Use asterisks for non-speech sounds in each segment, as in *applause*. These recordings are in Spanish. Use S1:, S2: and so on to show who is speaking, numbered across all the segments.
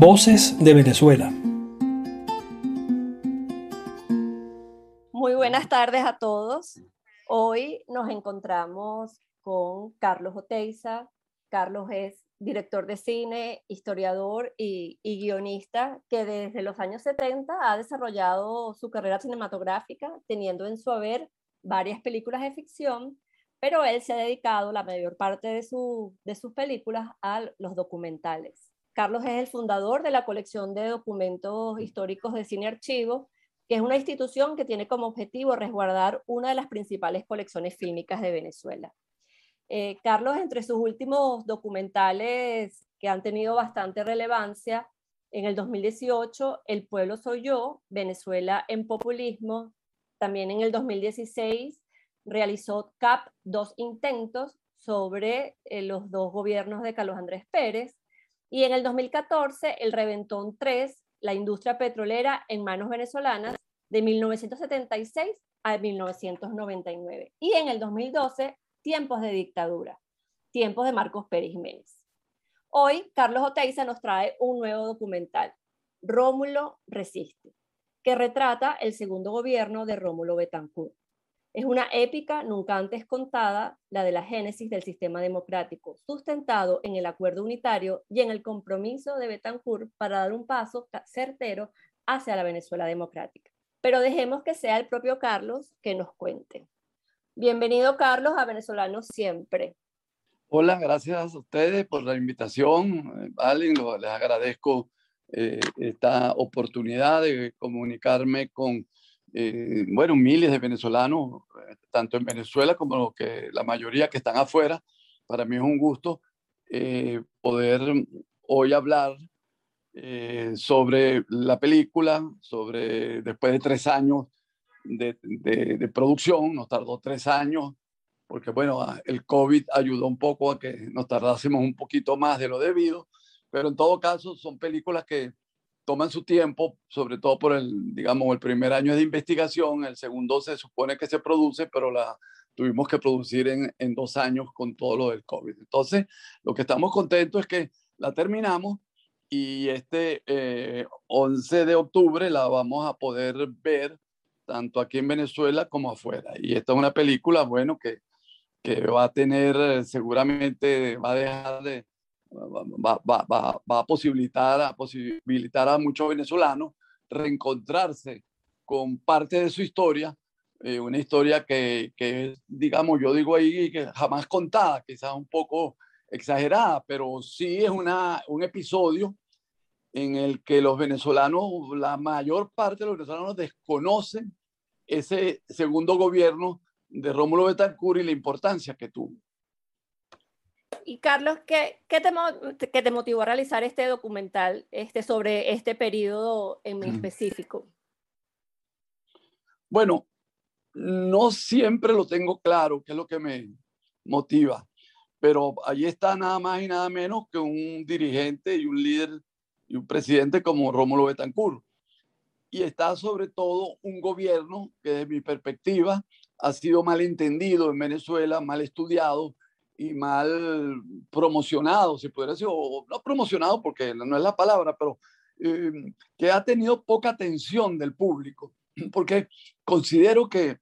S1: Voces de Venezuela.
S2: Muy buenas tardes a todos. Hoy nos encontramos con Carlos Oteiza. Carlos es director de cine, historiador y, guionista que desde los años 70 ha desarrollado su carrera cinematográfica, teniendo en su haber varias películas de ficción, pero él se ha dedicado la mayor parte de, de sus películas a los documentales. Carlos es el fundador de la colección de documentos históricos de Cine Archivo, que es una institución que tiene como objetivo resguardar una de las principales colecciones fílmicas de Venezuela. Eh, Carlos, entre sus últimos documentales que han tenido bastante relevancia, en el 2018, El pueblo soy yo, Venezuela en populismo. También en el 2016 realizó CAP dos intentos sobre eh, los dos gobiernos de Carlos Andrés Pérez. Y en el 2014, El Reventón 3, la industria petrolera en manos venezolanas, de 1976 a 1999. Y en el 2012, Tiempos de dictadura, tiempos de Marcos Pérez Jiménez. Hoy, Carlos Oteiza nos trae un nuevo documental, Rómulo Resiste, que retrata el segundo gobierno de Rómulo Betancourt. Es una épica nunca antes contada, la de la génesis del sistema democrático, sustentado en el acuerdo unitario y en el compromiso de Betancourt para dar un paso certero hacia la Venezuela democrática. Pero dejemos que sea el propio Carlos que nos cuente. Bienvenido, Carlos, a Venezolanos Siempre.
S3: Hola, gracias a ustedes por la invitación. Valen, les agradezco eh, esta oportunidad de comunicarme con, eh, bueno, miles de venezolanos, eh, tanto en Venezuela como que la mayoría que están afuera. Para mí es un gusto poder hoy hablar sobre la película, sobre después de tres años de, producción, nos tardó tres años, porque bueno, ah, el COVID ayudó un poco a que nos tardásemos un poquito más de lo debido, pero en todo caso son películas que toman su tiempo, sobre todo por el, digamos, el primer año de investigación, el segundo se supone que se produce, pero la tuvimos que producir en, en dos años con todo lo del COVID. Entonces, lo que estamos contentos es que la terminamos y este 11 eh, de octubre la vamos a poder ver tanto aquí en Venezuela como afuera. Y esta es una película, bueno, que, que va a tener, eh, seguramente va a dejar de, va, va, va, va, a posibilitar, a posibilitar a muchos venezolanos reencontrarse con parte de su historia, eh, una historia que, que, digamos, yo digo ahí, que jamás contada, quizás un poco exagerada, pero sí es una, un episodio en el que los venezolanos, la mayor parte de los venezolanos desconocen ese segundo gobierno de Rómulo Betancourt y la importancia que tuvo.
S2: Y Carlos, ¿qué, qué, te, te, motivó a realizar este documental este, sobre este periodo en específico?
S3: Bueno, no siempre lo tengo claro, qué es lo que me motiva, pero allí está nada más y nada menos que un dirigente y un líder y un presidente como Rómulo Betancourt y está sobre todo un gobierno que desde mi perspectiva ha sido mal entendido en Venezuela, mal estudiado y mal promocionado, se podría decir, o no promocionado porque no es la palabra, pero eh, que ha tenido poca atención del público, *clears throat* porque considero que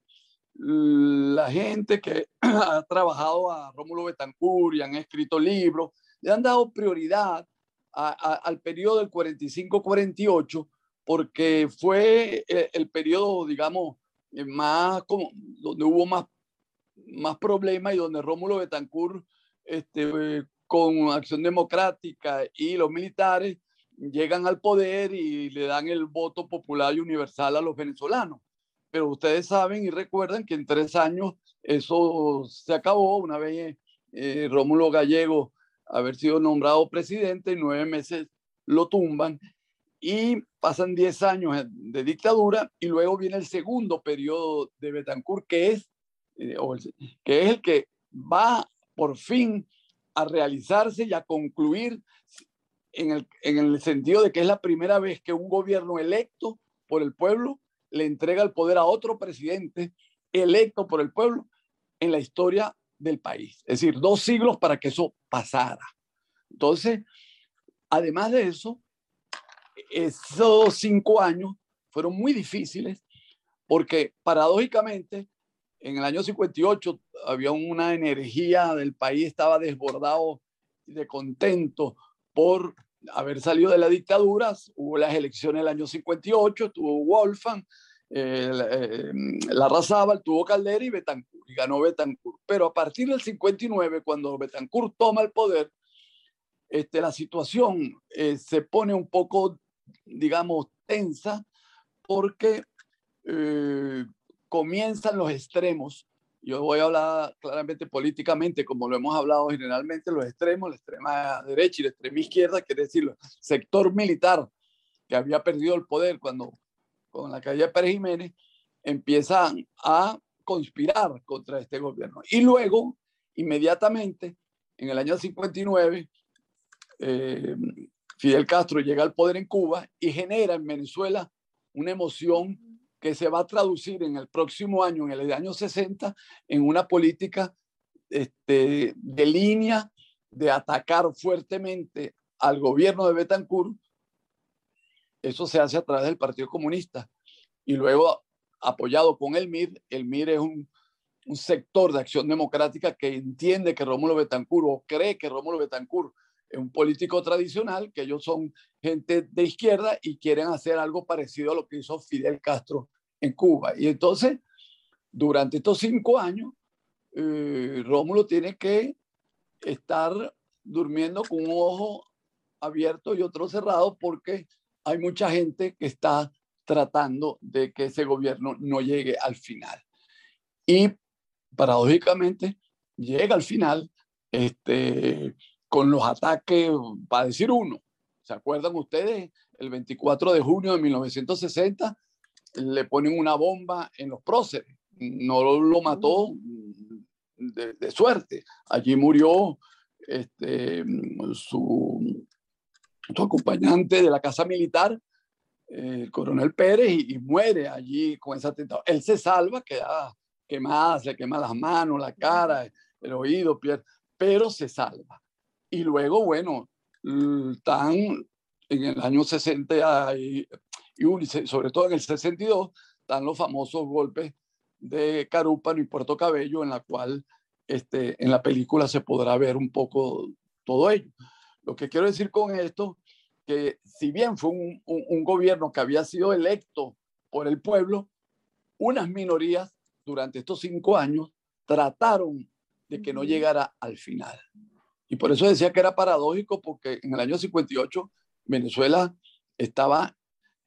S3: la gente que *clears throat* ha trabajado a Rómulo Betancourt y han escrito libros, le han dado prioridad al periodo del 45-48 porque fue eh, el, periodo, digamos, eh, más como, donde hubo más, más problemas y donde Rómulo Betancourt, este, con Acción Democrática y los militares, llegan al poder y le dan el voto popular y universal a los venezolanos. Pero ustedes saben y recuerdan que en tres años eso se acabó una vez eh, Rómulo Gallego haber sido nombrado presidente y nueve meses lo tumban y pasan 10 años de dictadura y luego viene el segundo periodo de Betancourt, que es, que es el que va por fin a realizarse y a concluir en el, en el sentido de que es la primera vez que un gobierno electo por el pueblo le entrega el poder a otro presidente electo por el pueblo en la historia del país. Es decir, dos siglos para que eso pasara. Entonces, además de eso, esos cinco años fueron muy difíciles porque paradójicamente en el año 58 había una energía del país, estaba desbordado de contento por haber salido de la dictadura. Hubo las elecciones del año 58, tuvo Wolfgang, eh, eh, Larrazábal, tuvo Caldera y Betancourt, y ganó Betancourt. Pero a partir del 59, cuando Betancourt toma el poder, este, la situación eh, se pone un poco, digamos, tensa porque eh, comienzan los extremos. Yo voy a hablar claramente políticamente, como lo hemos hablado generalmente, los extremos, la extrema derecha y la extrema izquierda, quiere decir, el sector militar que había perdido el poder cuando con la calle de Pérez Jiménez, empiezan a conspirar contra este gobierno. Y luego, inmediatamente, en el año 59, eh, Fidel Castro llega al poder en Cuba y genera en Venezuela una emoción que se va a traducir en el próximo año, en el año 60, en una política este, de línea de atacar fuertemente al gobierno de Betancourt. Eso se hace a través del Partido Comunista y luego apoyado con el MIR. El MIR es un, un sector de acción democrática que entiende que Rómulo Betancourt o cree que Rómulo Betancourt un político tradicional, que ellos son gente de izquierda y quieren hacer algo parecido a lo que hizo Fidel Castro en Cuba. Y entonces, durante estos cinco años, eh, Rómulo tiene que estar durmiendo con un ojo abierto y otro cerrado porque hay mucha gente que está tratando de que ese gobierno no llegue al final. Y paradójicamente llega al final este, con los ataques, para decir uno, ¿se acuerdan ustedes? El 24 de junio de 1960 le ponen una bomba en los próceres. No lo mató de, suerte. Allí murió este, su, su, acompañante de la casa militar, el coronel Pérez, y, muere allí con ese atentado. Él se salva, queda quemada, se quema las manos, la cara, el oído, pero se salva. Y luego, bueno, están en el año 60 y, y sobre todo en el 62, están los famosos golpes de Carúpano y Puerto Cabello, en la cual este, en la película se podrá ver un poco todo ello. Lo que quiero decir con esto, que si bien fue un, un gobierno que había sido electo por el pueblo, unas minorías durante estos cinco años trataron de que no llegara al final. Y por eso decía que era paradójico, porque en el año 58 Venezuela estaba,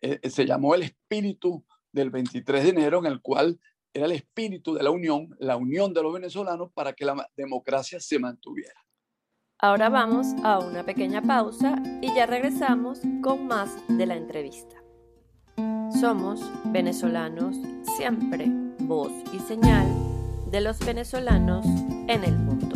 S3: eh, se llamó el espíritu del 23 de enero, en el cual era el espíritu de la unión, la unión de los venezolanos para que la democracia se mantuviera.
S2: Ahora vamos a una pequeña pausa y ya regresamos con más de la entrevista. Somos venezolanos siempre, voz y señal de los venezolanos en el mundo.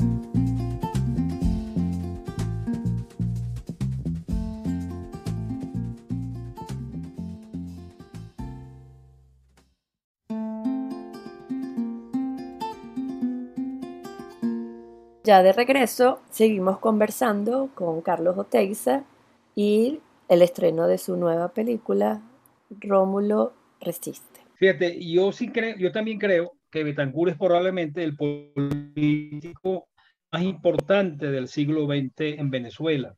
S2: Ya de regreso, seguimos conversando con Carlos Oteiza y el estreno de su nueva película, Rómulo Resiste.
S1: Fíjate, yo también creo que Betancourt es probablemente el político más importante del siglo XX en Venezuela.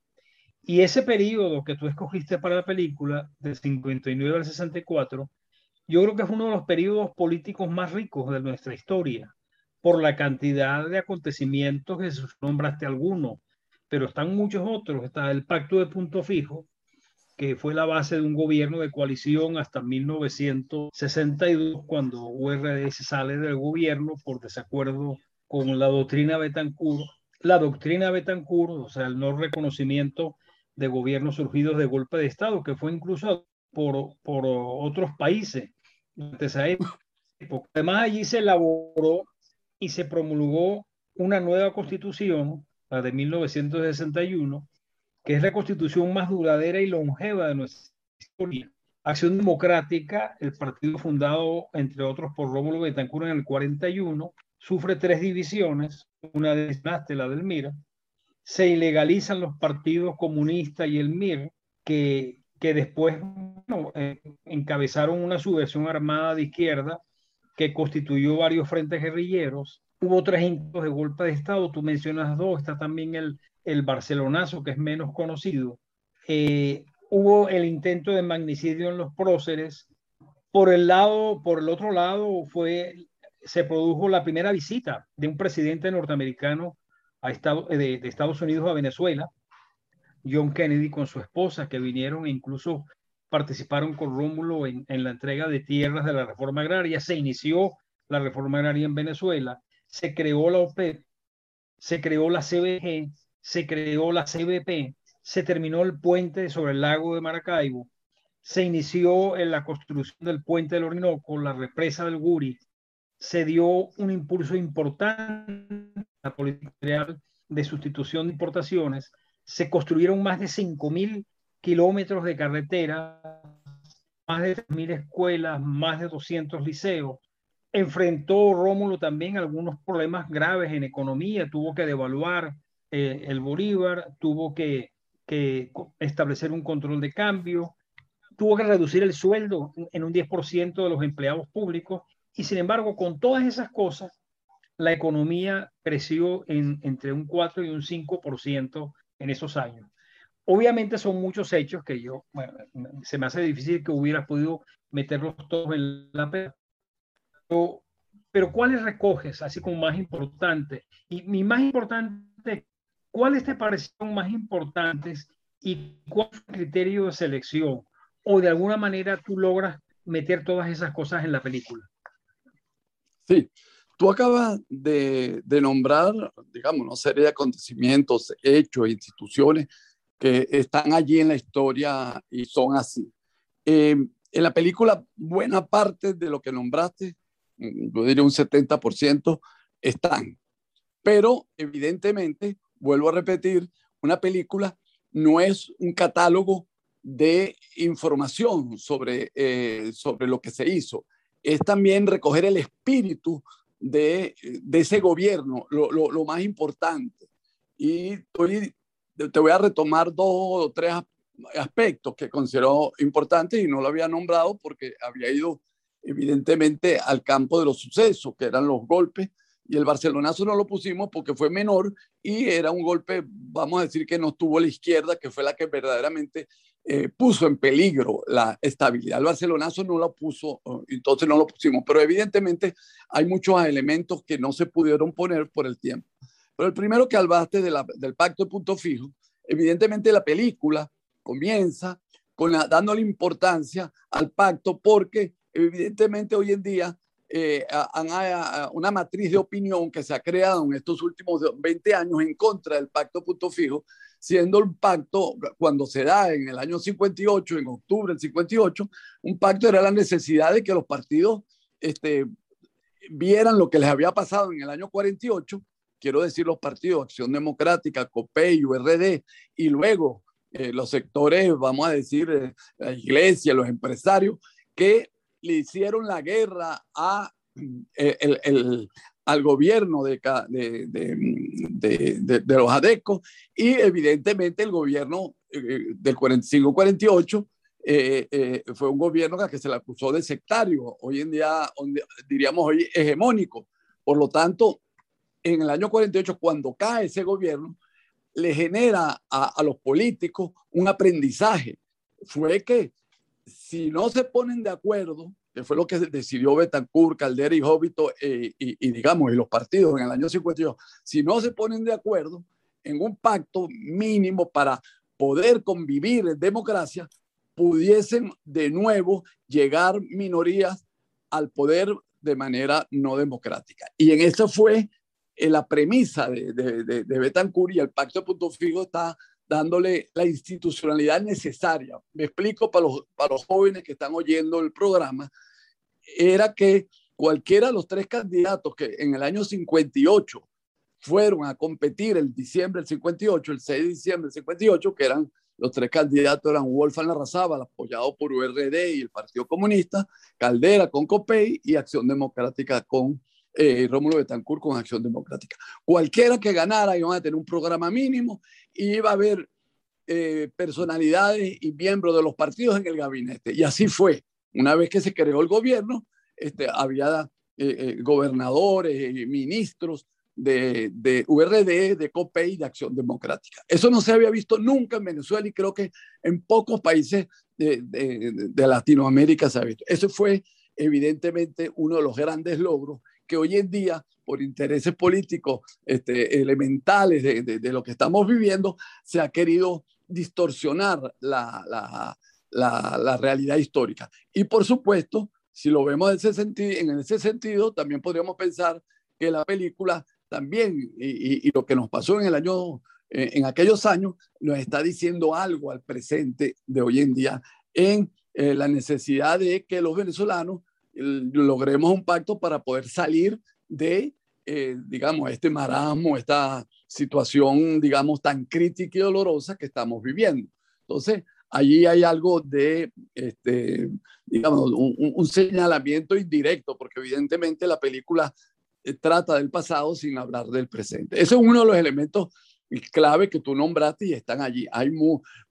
S1: Y ese periodo que tú escogiste para la película, del 59 al 64, yo creo que es uno de los periodos políticos más ricos de nuestra historia por la cantidad de acontecimientos que nombraste algunos, pero están muchos otros. Está el Pacto de Punto Fijo, que fue la base de un gobierno de coalición hasta 1962, cuando URS sale del gobierno por desacuerdo con la doctrina Betancourt. La doctrina Betancourt, o sea, el no reconocimiento de gobiernos surgidos de golpe de Estado, que fue incluso por, por otros países Además, allí se elaboró y se promulgó una nueva constitución, la de 1961, que es la constitución más duradera y longeva de nuestra historia. Acción Democrática, el partido fundado, entre otros, por Rómulo Betancourt en el 41, sufre tres divisiones, una de la del MIR, se ilegalizan los partidos comunistas y el MIR, que que después eh, encabezaron una subversión armada de izquierda que constituyó varios frentes guerrilleros. Hubo tres intentos de golpe de Estado, tú mencionas dos, está también el, el Barcelonazo, que es menos conocido. Eh, hubo el intento de magnicidio en los próceres. Por el lado, por el otro lado, fue, se produjo la primera visita de un presidente norteamericano a Estado, de, de Estados Unidos a Venezuela, John Kennedy con su esposa, que vinieron e incluso participaron con Rómulo en, en, la entrega de tierras de la reforma agraria. Se inició la reforma agraria en Venezuela, se creó la OPEP, se creó la CBG, se creó la CBP, se terminó el puente sobre el lago de Maracaibo, se inició en la construcción del puente del Orinoco, la represa del Guri, se dio un impulso importante a la política de sustitución de importaciones, se construyeron más de 5.000 kilómetros de carretera, más de 3.000 escuelas, más de 200 liceos. Enfrentó Rómulo también algunos problemas graves en economía, tuvo que devaluar eh, el Bolívar, tuvo que, establecer un control de cambio, tuvo que reducir el sueldo en un 10% de los empleados públicos y sin embargo con todas esas cosas la economía creció en, entre un 4 y un 5% en esos años. Obviamente son muchos hechos que yo, bueno, se me hace difícil que hubiera podido meterlos todos en la pero, pero ¿cuáles recoges así como más importante? Y mi más importante, ¿cuáles te parecieron más importantes y cuál es el criterio de selección? O de alguna manera tú logras meter todas esas cosas en la película.
S3: Sí, tú acabas de, de nombrar, digamos, una serie de acontecimientos, hechos, instituciones que están allí en la historia y son así. Eh, en la película, buena parte de lo que nombraste, mm, yo diría un 70%, están. Pero evidentemente, vuelvo a repetir, una película no es un catálogo de información sobre, eh, sobre lo que se hizo. Es también recoger el espíritu de, de ese gobierno, lo, lo, lo, más importante. Y estoy te voy a retomar dos o tres aspectos que considero importantes y no lo había nombrado porque había ido evidentemente al campo de los sucesos, que eran los golpes, y el Barcelonazo no lo pusimos porque fue menor y era un golpe, vamos a decir, que no tuvo la izquierda, que fue la que verdaderamente eh, puso en peligro la estabilidad. El Barcelonazo no lo puso, entonces no lo pusimos, pero evidentemente hay muchos elementos que no se pudieron poner por el tiempo. Pero el primero que hablaste de del pacto de punto fijo, evidentemente la película comienza con la, dándole importancia al pacto porque evidentemente hoy en día eh, hay una matriz de opinión que se ha creado en estos últimos 20 años en contra del pacto punto fijo, siendo un pacto, cuando se da en el año 58, en octubre del 58, un pacto era la necesidad de que los partidos este, vieran lo que les había pasado en el año 48 quiero decir los partidos Acción Democrática, COPEI, URD, y luego eh, los sectores, vamos a decir, eh, la iglesia, los empresarios, que le hicieron la guerra a, eh, el, el, al gobierno de, de, de, de, los ADECO y evidentemente el gobierno del 45-48 fue un gobierno que se le acusó de sectario, hoy en día, diríamos hoy, hegemónico. Por lo tanto, en el año 48, cuando cae ese gobierno, le genera a, los políticos un aprendizaje. Fue que si no se ponen de acuerdo, que fue lo que decidió Betancourt, Caldera y Jovito, eh, y, digamos, y los partidos en el año 52, si no se ponen de acuerdo en un pacto mínimo para poder convivir en democracia, pudiesen de nuevo llegar minorías al poder de manera no democrática. Y en eso fue la premisa de, de, de, Betancourt y el pacto de punto fijo está dándole la institucionalidad necesaria. Me explico para los, para los jóvenes que están oyendo el programa, era que cualquiera de los tres candidatos que en el año 58 fueron a competir el diciembre del 58, el 6 de diciembre del 58, que eran los tres candidatos eran Wolfgang Larrazábal, apoyado por URD y el Partido Comunista, Caldera con COPEI y Acción Democrática con eh, Rómulo Betancourt con Acción Democrática. Cualquiera que ganara iba a tener un programa mínimo y iba a haber eh, personalidades y miembros de los partidos en el gabinete. Y así fue. Una vez que se creó el gobierno, este, había eh, eh, gobernadores ministros de, de URD, de COPEI de Acción Democrática. Eso no se había visto nunca en Venezuela y creo que en pocos países de, de Latinoamérica se ha visto. Eso fue evidentemente uno de los grandes logros que hoy en día, por intereses políticos este, elementales de, lo que estamos viviendo, se ha querido distorsionar la, la, la, realidad histórica. Y por supuesto, si lo vemos en ese, sentido, en ese sentido, también podríamos pensar que la película también, y, y, lo que nos pasó en el año, eh, en aquellos años, nos está diciendo algo al presente de hoy en día en eh, la necesidad de que los venezolanos logremos un pacto para poder salir de, eh, digamos, este marasmo, esta situación, digamos, tan crítica y dolorosa que estamos viviendo. Entonces, allí hay algo de, este, digamos, un, señalamiento indirecto, porque evidentemente la película eh, trata del pasado sin hablar del presente. Ese es uno de los elementos clave que tú nombraste y están allí. Hay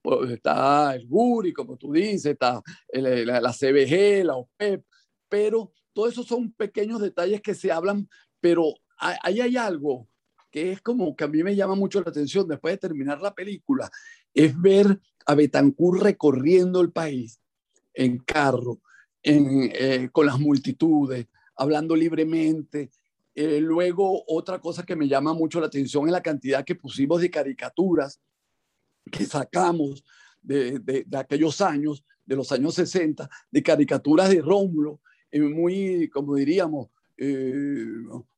S3: pues, está el GURI, como tú dices, está la, la CBG, la OPEP, pero todos esos son pequeños detalles que se hablan, pero ahí hay algo que es como que a mí me llama mucho la atención después de terminar la película, es ver a Betancourt recorriendo el país en carro, eh, con las multitudes, hablando libremente. Eh, luego, otra cosa que me llama mucho la atención es la cantidad que pusimos de caricaturas que sacamos de, de, de aquellos años, de los años 60, de caricaturas de Rómulo, muy, como diríamos, eh,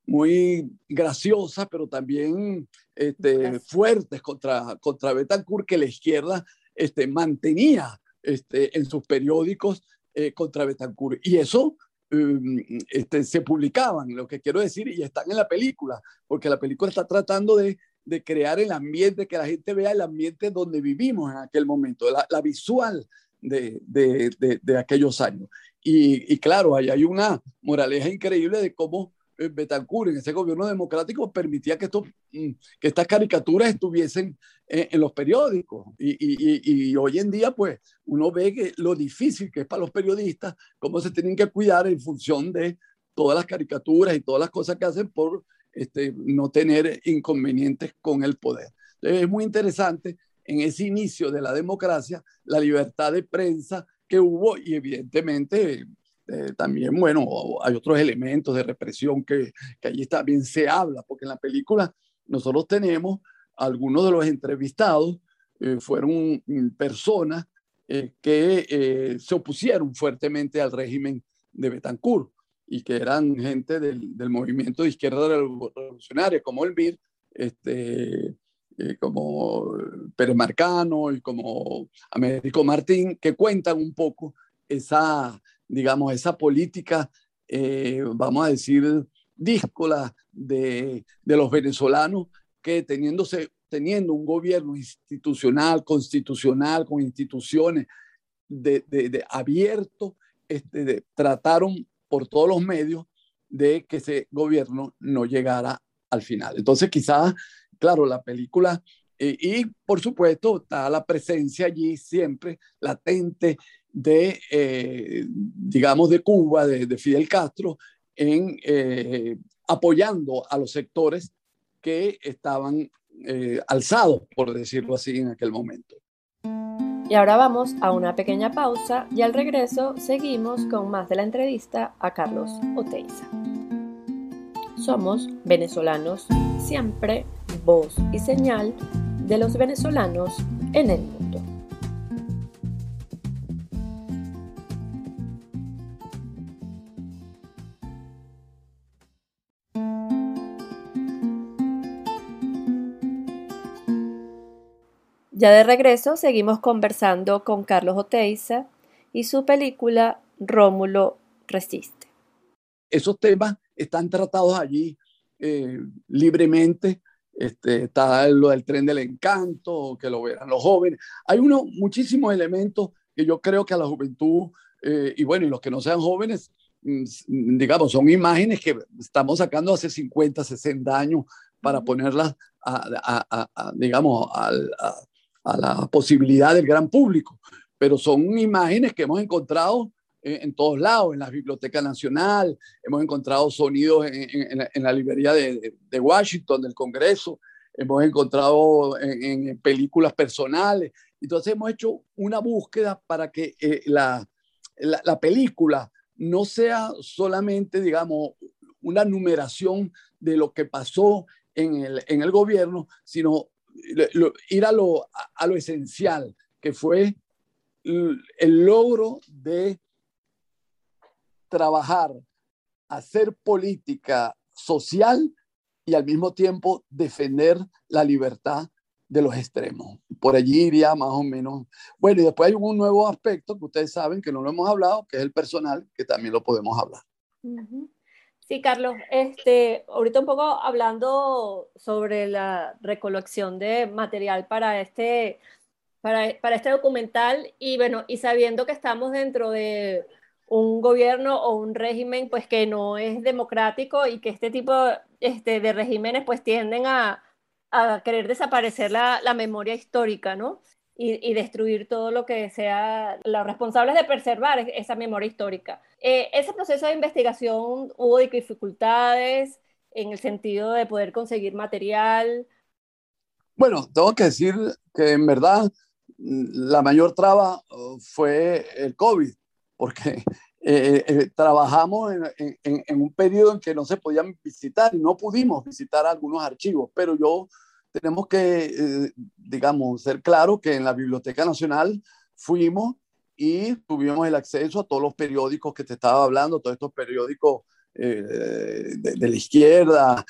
S3: muy graciosas, pero también este, fuertes contra, contra Betancourt, que la izquierda este, mantenía este, en sus periódicos eh, contra Betancourt. Y eso um, este, se publicaban, lo que quiero decir, y están en la película, porque la película está tratando de, de crear el ambiente, que la gente vea el ambiente donde vivimos en aquel momento, la, la visual de, de, de, de, aquellos años. Y, claro, ahí hay una moraleja increíble de cómo eh, Betancourt en ese gobierno democrático permitía que, esto, mm, que estas caricaturas estuviesen en, los periódicos. Y, y, hoy en día, pues, uno ve que lo difícil que es para los periodistas, cómo se tienen que cuidar en función de todas las caricaturas y todas las cosas que hacen por este, no tener inconvenientes con el poder. Entonces, es muy interesante en ese inicio de la democracia, la libertad de prensa, que hubo y evidentemente eh, también, bueno, hay otros elementos de represión que, que allí también se habla, porque en la película nosotros tenemos algunos de los entrevistados eh, fueron personas eh, que se opusieron fuertemente al régimen de Betancourt y que eran gente del, del movimiento de izquierda revolucionaria, como el MIR, este, eh, como Pérez Marcano y como Américo Martín, que cuentan un poco esa, digamos, esa política, eh, vamos a decir, díscola de, de, los venezolanos que teniéndose, teniendo un gobierno institucional, constitucional, con instituciones de, de, abierto, este, trataron por todos los medios de que ese gobierno no llegara al final. Entonces, quizás claro, la película, eh, y por supuesto está la presencia allí siempre latente de, eh, digamos, de Cuba, de, Fidel Castro, en eh, apoyando a los sectores que estaban alzados, por decirlo así, en aquel momento.
S2: Y ahora vamos a una pequeña pausa y al regreso seguimos con más de la entrevista a Carlos Oteiza. Somos venezolanos siempre voz y señal de los venezolanos en el mundo. Ya de regreso seguimos conversando con Carlos Oteiza y su película Rómulo Resiste.
S3: Esos temas están tratados allí eh, libremente este, está lo del tren del encanto, que lo verán los jóvenes. Hay uno, muchísimos elementos que yo creo que a la juventud, eh, y bueno, y los que no sean jóvenes, mm, digamos, son imágenes que estamos sacando hace 50, 60 años para ponerlas, a, a, a, digamos, a la posibilidad del gran público, pero son imágenes que hemos encontrado en, todos lados, en la Biblioteca Nacional, hemos encontrado sonidos en, en, la librería de, de, Washington, del Congreso, hemos encontrado en, películas personales. Entonces hemos hecho una búsqueda para que eh, la, la, la, película no sea solamente, digamos, una numeración de lo que pasó en el, en el gobierno, sino ir a lo, a lo esencial, que fue el logro de trabajar, hacer política social y al mismo tiempo defender la libertad de los extremos. Por allí iría más o menos. Bueno, y después hay un nuevo aspecto que ustedes saben que no lo hemos hablado, que es el personal, que también lo podemos hablar.
S2: Sí, Carlos, este, ahorita un poco hablando sobre la recolección de material para este, para, para este documental y bueno, y sabiendo que estamos dentro de un gobierno o un régimen pues que no es democrático y que este tipo este, de regímenes pues tienden a, a querer desaparecer la, la, memoria histórica, ¿no? Y, y, destruir todo lo que sea los responsables de preservar esa memoria histórica. Eh, ese proceso de investigación hubo dificultades en el sentido de poder conseguir material.
S3: Bueno, tengo que decir que en verdad la mayor traba fue el COVID porque eh, eh, trabajamos en, en, un periodo en que no se podían visitar y no pudimos visitar algunos archivos, pero yo tenemos que, eh, digamos, ser claro que en la Biblioteca Nacional fuimos y tuvimos el acceso a todos los periódicos que te estaba hablando, todos estos periódicos de, de, la izquierda,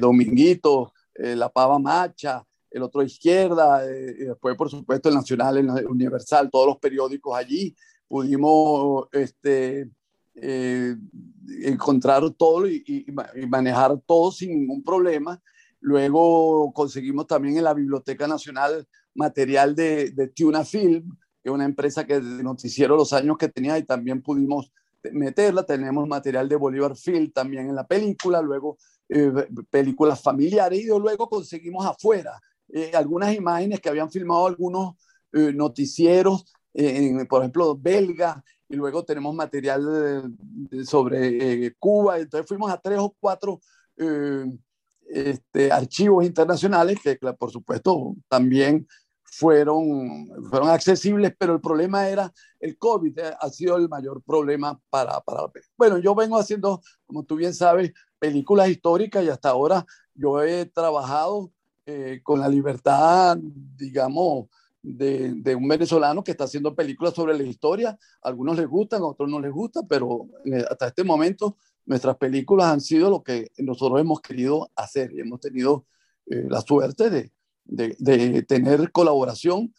S3: Dominguito, La Pava Macha, el otro izquierda, y después por supuesto el Nacional, el Universal, todos los periódicos allí pudimos este, eh, encontrar todo y, manejar todo sin ningún problema. Luego conseguimos también en la Biblioteca Nacional material de, de Tuna Film, que es una empresa que de noticiero los años que tenía y también pudimos meterla. Tenemos material de Bolívar Film también en la película, luego eh, películas familiares y luego conseguimos afuera eh, algunas imágenes que habían filmado algunos noticieros por ejemplo, belga, y luego tenemos material sobre eh, Cuba. Entonces fuimos a tres o cuatro eh, este, archivos internacionales que, por supuesto, también fueron, fueron accesibles, pero el problema era el COVID, eh, ha sido el mayor problema para, para Bueno, yo vengo haciendo, como tú bien sabes, películas históricas y hasta ahora yo he trabajado con la libertad, digamos, de, un venezolano que está haciendo películas sobre la historia. algunos les gustan, a otros no les gusta, pero eh, hasta este momento nuestras películas han sido lo que nosotros hemos querido hacer y hemos tenido eh, la suerte de, de, tener colaboración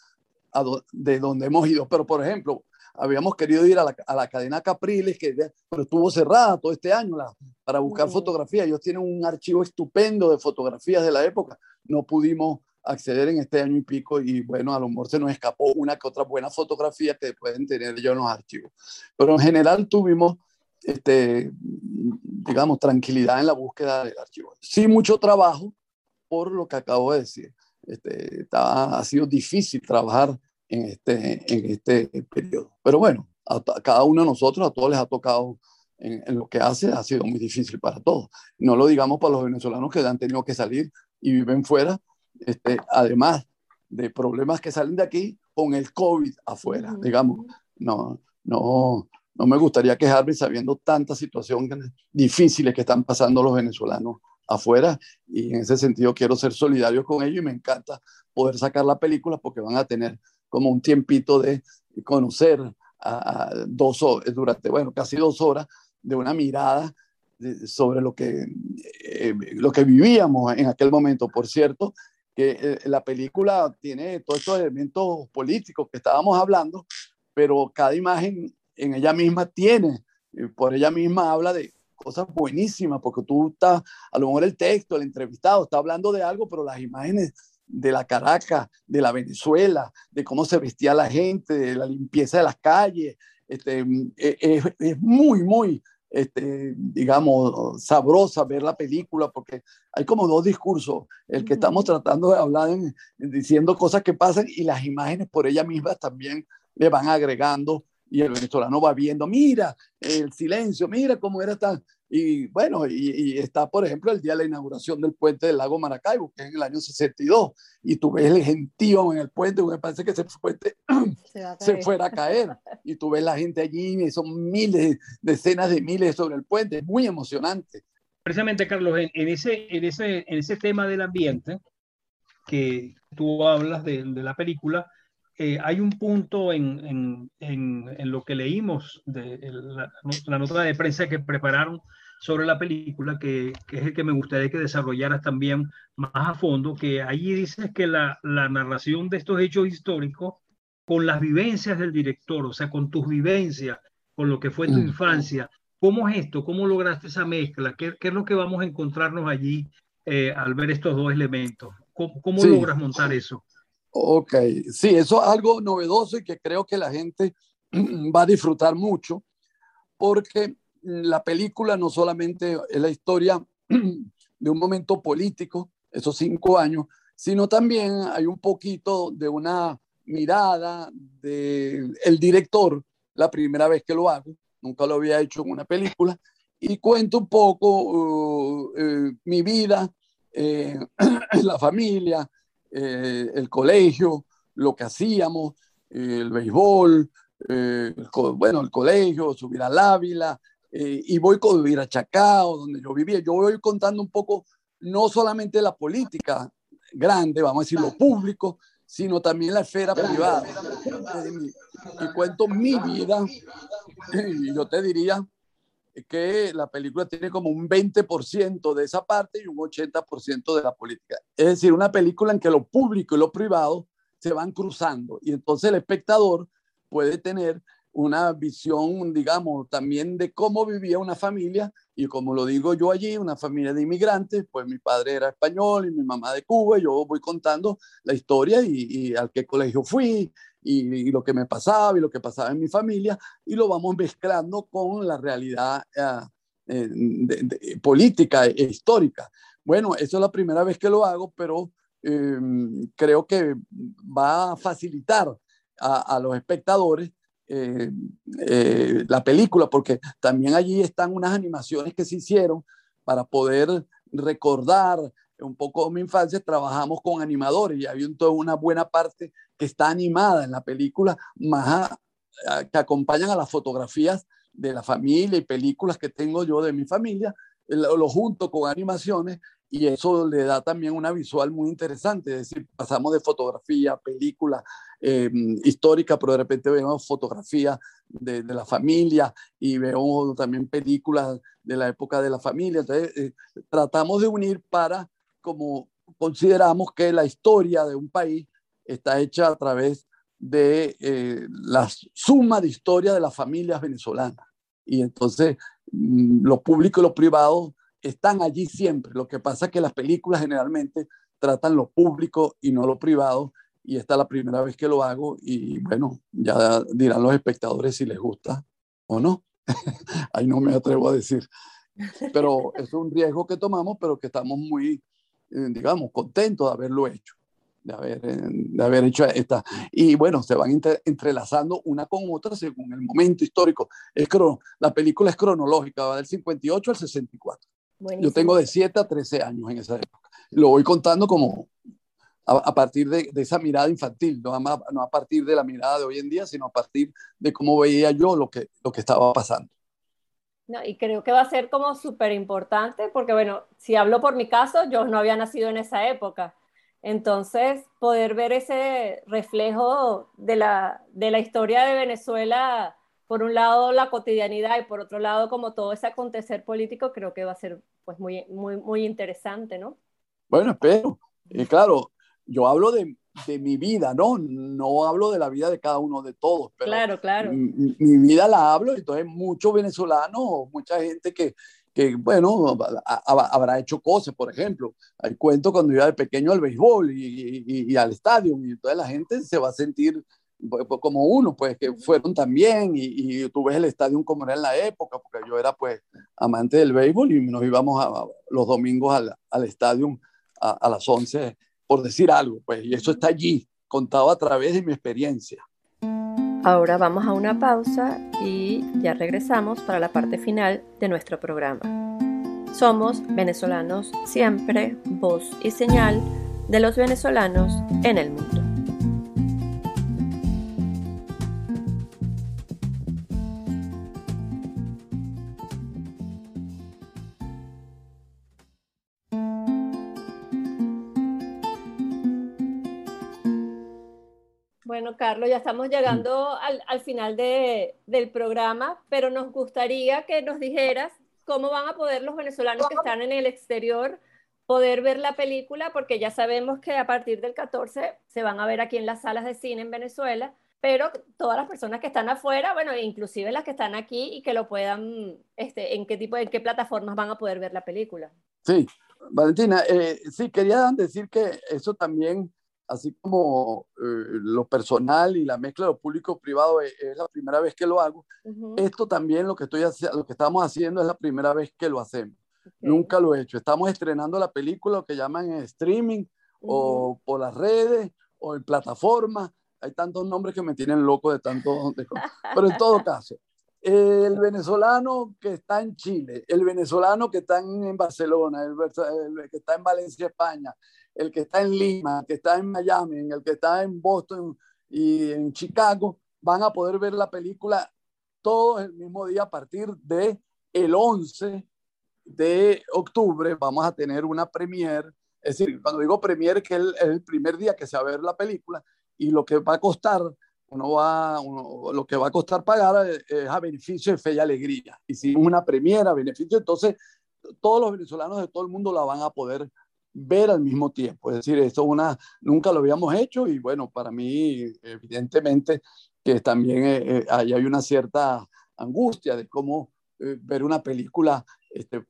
S3: de donde hemos ido. Pero, por ejemplo, habíamos querido ir a la, a la cadena Capriles, que pero estuvo cerrada todo este año la, para buscar fotografías. Ellos tienen un archivo estupendo de fotografías de la época. No pudimos acceder en este año y pico y bueno, a lo mejor se nos escapó una que otra buena fotografía que pueden tener ellos en los archivos. Pero en general tuvimos, este, digamos, tranquilidad en la búsqueda del archivo. Sí, mucho trabajo por lo que acabo de decir. Este, ha sido difícil trabajar en este, en este periodo. Pero bueno, a, cada uno de nosotros, a todos les ha tocado en, en, lo que hace, ha sido muy difícil para todos. No lo digamos para los venezolanos que han tenido que salir y viven fuera, este, además de problemas que salen de aquí, con el COVID afuera, digamos. No, no, no me gustaría quejarme sabiendo tantas situaciones difíciles que están pasando los venezolanos afuera y en ese sentido quiero ser solidario con ellos y me encanta poder sacar la película porque van a tener como un tiempito de conocer a, dos horas, durante, bueno, casi dos horas de una mirada sobre lo que, eh, lo que vivíamos en aquel momento. Por cierto, que eh, la película tiene todos estos elementos políticos que estábamos hablando, pero cada imagen en ella misma tiene, eh, por ella misma habla de cosas buenísimas, porque tú estás, a lo mejor el texto, el entrevistado está hablando de algo, pero las imágenes de la Caracas, de la Venezuela, de cómo se vestía la gente, de la limpieza de las calles, este, mm, e, e, es, muy, muy este, digamos, sabrosa ver la película, porque hay como dos discursos, el que estamos tratando de hablar diciendo cosas que pasan y las imágenes por ellas mismas también le van agregando y el venezolano va viendo, mira el silencio, mira cómo era tan... Y bueno, y, está, por ejemplo, el día de la inauguración del puente del lago Maracaibo, que es en el año 62, y tú ves el gentío en el puente, me parece que ese puente *clears throat* se, fuera a caer, y tú ves la gente allí, y son miles, decenas de miles sobre el puente, es muy emocionante.
S1: Precisamente, Carlos, en, ese, en, ese, en ese tema del ambiente que tú hablas de, de la película, eh, hay un punto en, lo que leímos de la, nota de prensa que prepararon sobre la película, que, es el que me gustaría que desarrollaras también más a fondo, que allí dices que la, narración de estos hechos históricos con las vivencias del director, o sea, con tus vivencias, con lo que fue tu mm. infancia, ¿cómo es esto? ¿Cómo lograste esa mezcla? ¿Qué, es lo que vamos a encontrarnos allí eh, al ver estos dos elementos? ¿Cómo, logras montar eso?
S3: Ok, sí, eso es algo novedoso y que creo que la gente *clears throat* va a disfrutar mucho, porque la película no solamente es la historia *clears throat* de un momento político, esos cinco años, sino también hay un poquito de una mirada del el director, la primera vez que lo hago, nunca lo había hecho en una película, y cuento un poco uh, eh, mi vida, eh, *clears throat* la familia, eh, el colegio, lo que hacíamos, el béisbol, eh, bueno, el colegio, subir al Ávila, eh, y voy a vivir a Chacao, donde yo vivía. Yo voy contando un poco, no solamente la política grande, vamos a decir, lo público, sino también la esfera privada. Y cuento mi vida, *laughs* y yo te diría, que la película tiene como un 20% de esa parte y un 80% de la política. Es decir, una película en que lo público y lo privado se van cruzando. Y entonces el espectador puede tener una visión, digamos, también de cómo vivía una familia. Y como lo digo yo allí, una familia de inmigrantes, pues mi padre era español y mi mamá de Cuba, yo voy contando la historia y, y al qué colegio fui y, lo que me pasaba y lo que pasaba en mi familia y lo vamos mezclando con la realidad ah, eh, política e histórica. Bueno, eso es la primera vez que lo hago, pero em, creo que va a facilitar a, los espectadores eh, eh, la película, porque también allí están unas animaciones que se hicieron para poder recordar un poco mi infancia, trabajamos con animadores y había toda una buena parte que está animada en la película, más que acompañan a las fotografías de la familia y películas que tengo yo de mi familia, lo, junto con animaciones y eso le da también una visual muy interesante, es decir, pasamos de fotografía, película eh, histórica, pero de repente vemos fotografía de, de, la familia y vemos también películas de la época de la familia, entonces eh, tratamos de unir para como consideramos que la historia de un país está hecha a través de eh, la suma de historia de las familias venezolanas. Y entonces mm, lo público y lo privado están allí siempre. Lo que pasa es que las películas generalmente tratan lo público y no lo privado. Y esta es la primera vez que lo hago y bueno, ya dirán los espectadores si les gusta o no. *laughs* Ahí no me atrevo a decir. Pero es un riesgo que tomamos, pero que estamos muy digamos, contento de haberlo hecho, de haber, eh, de haber hecho esta. Y bueno, se van entrelazando una con otra según el momento histórico. Es la película es cronológica, va del 58 al 64. Yo tengo de 7 a 13 años en esa época. Lo voy contando como a, partir de, de, esa mirada infantil, no a, no a partir de la mirada de hoy en día, sino a partir de cómo veía yo lo que, lo que estaba pasando.
S2: No, y creo que va a ser como súper importante porque, bueno, si hablo por mi caso, yo no había nacido en esa época. Entonces, poder ver ese reflejo de la, de la historia de Venezuela, por un lado la cotidianidad y por otro lado como todo ese acontecer político, creo que va a ser pues muy, muy, muy interesante, ¿no?
S3: Bueno, espero. Y claro, yo hablo de, de mi vida, ¿no? No hablo de la vida de cada uno de todos, pero
S2: claro, claro.
S3: Mi, vida la hablo, entonces muchos venezolanos, mucha gente que, que bueno, habrá hecho cosas, por ejemplo, hay cuento cuando iba de pequeño al béisbol y, y, al estadio, y toda la gente se va a sentir como uno, pues que fueron también y, y, tú ves el estadio como era en la época, porque yo era pues amante del béisbol y nos íbamos a, los domingos al, al estadio a, a, las 11, por decir algo, pues, y eso está allí, contado a través de mi experiencia.
S2: Ahora vamos a una pausa y ya regresamos para la parte final de nuestro programa. Somos venezolanos siempre, voz y señal de los venezolanos en el mundo. Bueno, Carlos, ya estamos llegando al, final del programa, pero nos gustaría que nos dijeras cómo van a poder los venezolanos que están en el exterior poder ver la película, porque ya sabemos que a partir del 14 se van a ver aquí en las salas de cine en Venezuela, pero todas las personas que están afuera, bueno, inclusive las que están aquí y que lo puedan, este, en qué tipo, en qué plataformas van a poder ver la película.
S3: Sí, Valentina, eh, sí, quería decir que eso también, así como eh, lo personal y la mezcla de lo público privado es, es, la primera vez que lo hago, esto también lo que, estoy, lo que estamos haciendo es la primera vez que lo hacemos. Nunca lo he hecho. Estamos estrenando la película, lo que llaman streaming, o por las redes, o en plataformas. Hay tantos nombres que me tienen loco de tanto. Pero en todo *laughs* caso, el venezolano que está en Chile, el venezolano que está en Barcelona, el, que está en Valencia, España, el que está en Lima, el que está en Miami, el que está en Boston y en Chicago, van a poder ver la película todos el mismo día a partir de el 11 de octubre. Vamos a tener una premiere, es decir, cuando digo premiere que es el, primer día que se va a ver la película y lo que va a costar, uno va, lo que va a costar pagar es a beneficio de fe y alegría. Hicimos una premiere a beneficio, entonces todos los venezolanos de todo el mundo la van a poder ver al mismo tiempo. Es decir, esto una, nunca lo habíamos hecho y bueno, para mí evidentemente que también eh, eh, hay una cierta angustia de cómo eh, ver una película este,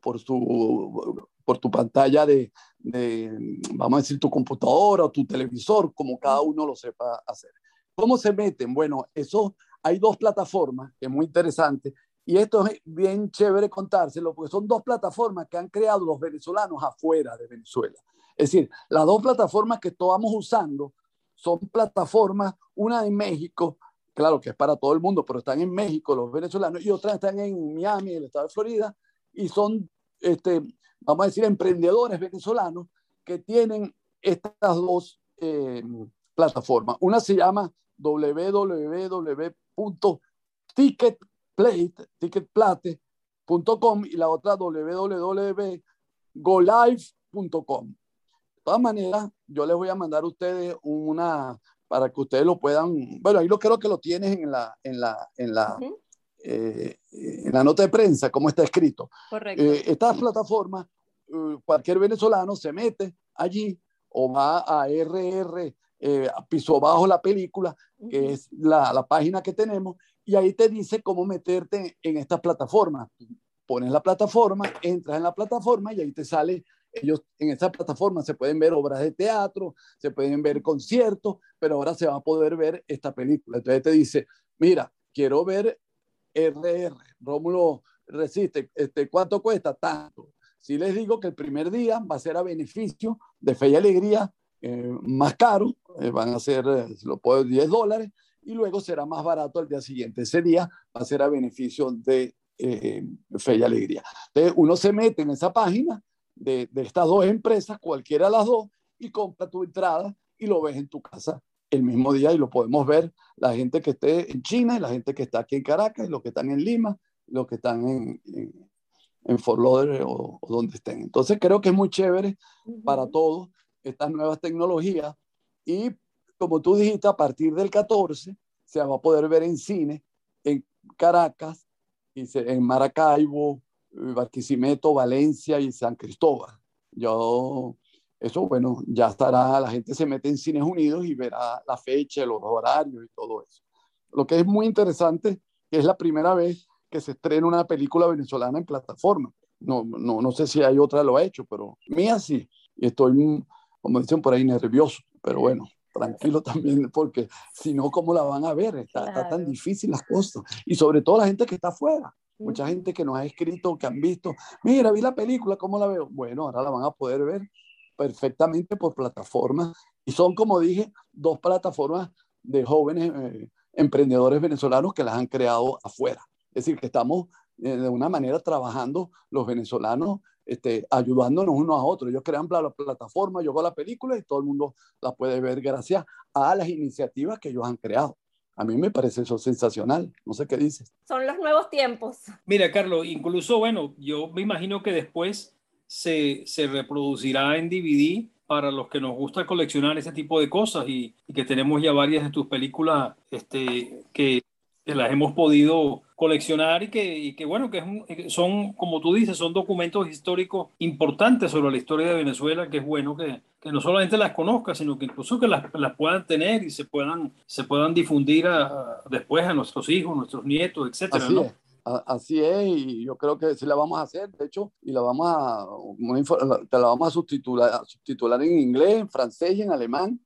S3: por, su, por tu pantalla de, de, vamos a decir, tu computadora o tu televisor, como cada uno lo sepa hacer. ¿Cómo se meten? Bueno, eso hay dos plataformas, que es muy interesante, y esto es bien chévere contárselo, porque son dos plataformas que han creado los venezolanos afuera de Venezuela. Es decir, las dos plataformas que estamos usando son plataformas, una en México, claro que es para todo el mundo, pero están en México los venezolanos y otras están en Miami, el estado de Florida, y son, este, vamos a decir, emprendedores venezolanos que tienen estas dos eh, plataformas. Una se llama www.ticketplate.com y la otra www.golive.com. De todas maneras, yo les voy a mandar a ustedes una, para que ustedes lo puedan, bueno, ahí lo creo que lo tienes en la, en la, en la, eh, en la nota de prensa, como está escrito.
S2: Correcto.
S3: Eh, esta plataforma, eh, cualquier venezolano se mete allí o va a RR, a piso bajo la película, que es la, la, página que tenemos, y ahí te dice cómo meterte en estas plataformas. Pones la plataforma, entras en la plataforma y ahí te sale ellos en esa plataforma se pueden ver obras de teatro, se pueden ver conciertos, pero ahora se va a poder ver esta película. Entonces te dice, mira, quiero ver RR, Rómulo Resiste, este, ¿cuánto cuesta? Tanto. Si les digo que el primer día va a ser a beneficio de Fe y Alegría, eh, más caro, eh, van a ser, eh, lo puedo 10 dólares, y luego será más barato el día siguiente. Ese día va a ser a beneficio de Fe y Alegría. Entonces uno se mete en esa página de, estas dos empresas, cualquiera de las dos, y compra tu entrada y lo ves en tu casa el mismo día y lo podemos ver la gente que esté en China y la gente que está aquí en Caracas y los que están en Lima, los que están en, en, Fort Lauderdale o, donde estén. Entonces creo que es muy chévere para todos estas nuevas tecnologías y como tú dijiste, a partir del 14 se va a poder ver en cine en Caracas, en Maracaibo, Barquisimeto, Valencia y San Cristóbal. Yo, eso, bueno, ya estará, la gente se mete en Cines Unidos y verá la fecha, los horarios y todo eso. Lo que es muy interesante, es la primera vez que se estrena una película venezolana en plataforma. No, no, no sé si hay otra lo ha hecho, pero mía sí. Estoy, como dicen por ahí, nervioso, pero bueno. tranquilo también, porque si no, ¿cómo la van a ver? Está, tan difícil las cosas. Y sobre todo la gente que está afuera. Mucha gente que nos ha escrito, que han visto, mira, vi la película, ¿cómo la veo? Bueno, ahora la van a poder ver perfectamente por plataformas. Y son, como dije, dos plataformas de jóvenes eh, emprendedores venezolanos que las han creado afuera. Es decir, que estamos de una manera trabajando los venezolanos, este, ayudándonos unos a otros. Ellos crean la plataforma, yo hago la película y todo el mundo la puede ver gracias a las iniciativas que ellos han creado. A mí me parece eso sensacional. No sé qué dices.
S2: Son los nuevos tiempos.
S1: Mira, Carlos, incluso, bueno, yo me imagino que después se, se reproducirá en DVD para los que nos gusta coleccionar ese tipo de cosas y, y que tenemos ya varias de tus películas este, que, que las hemos podido coleccionar y que, y que bueno, que son, como tú dices, son documentos históricos importantes sobre la historia de Venezuela, que es bueno que, que no solamente las conozca, sino que incluso que las, las puedan tener y se puedan, se puedan difundir después a nuestros hijos, nuestros nietos, etcétera,
S3: Así Es. Así es, y yo creo que sí la vamos a hacer, de hecho, y la vamos a, te la vamos a subtitular, subtitular en inglés, en francés y en alemán,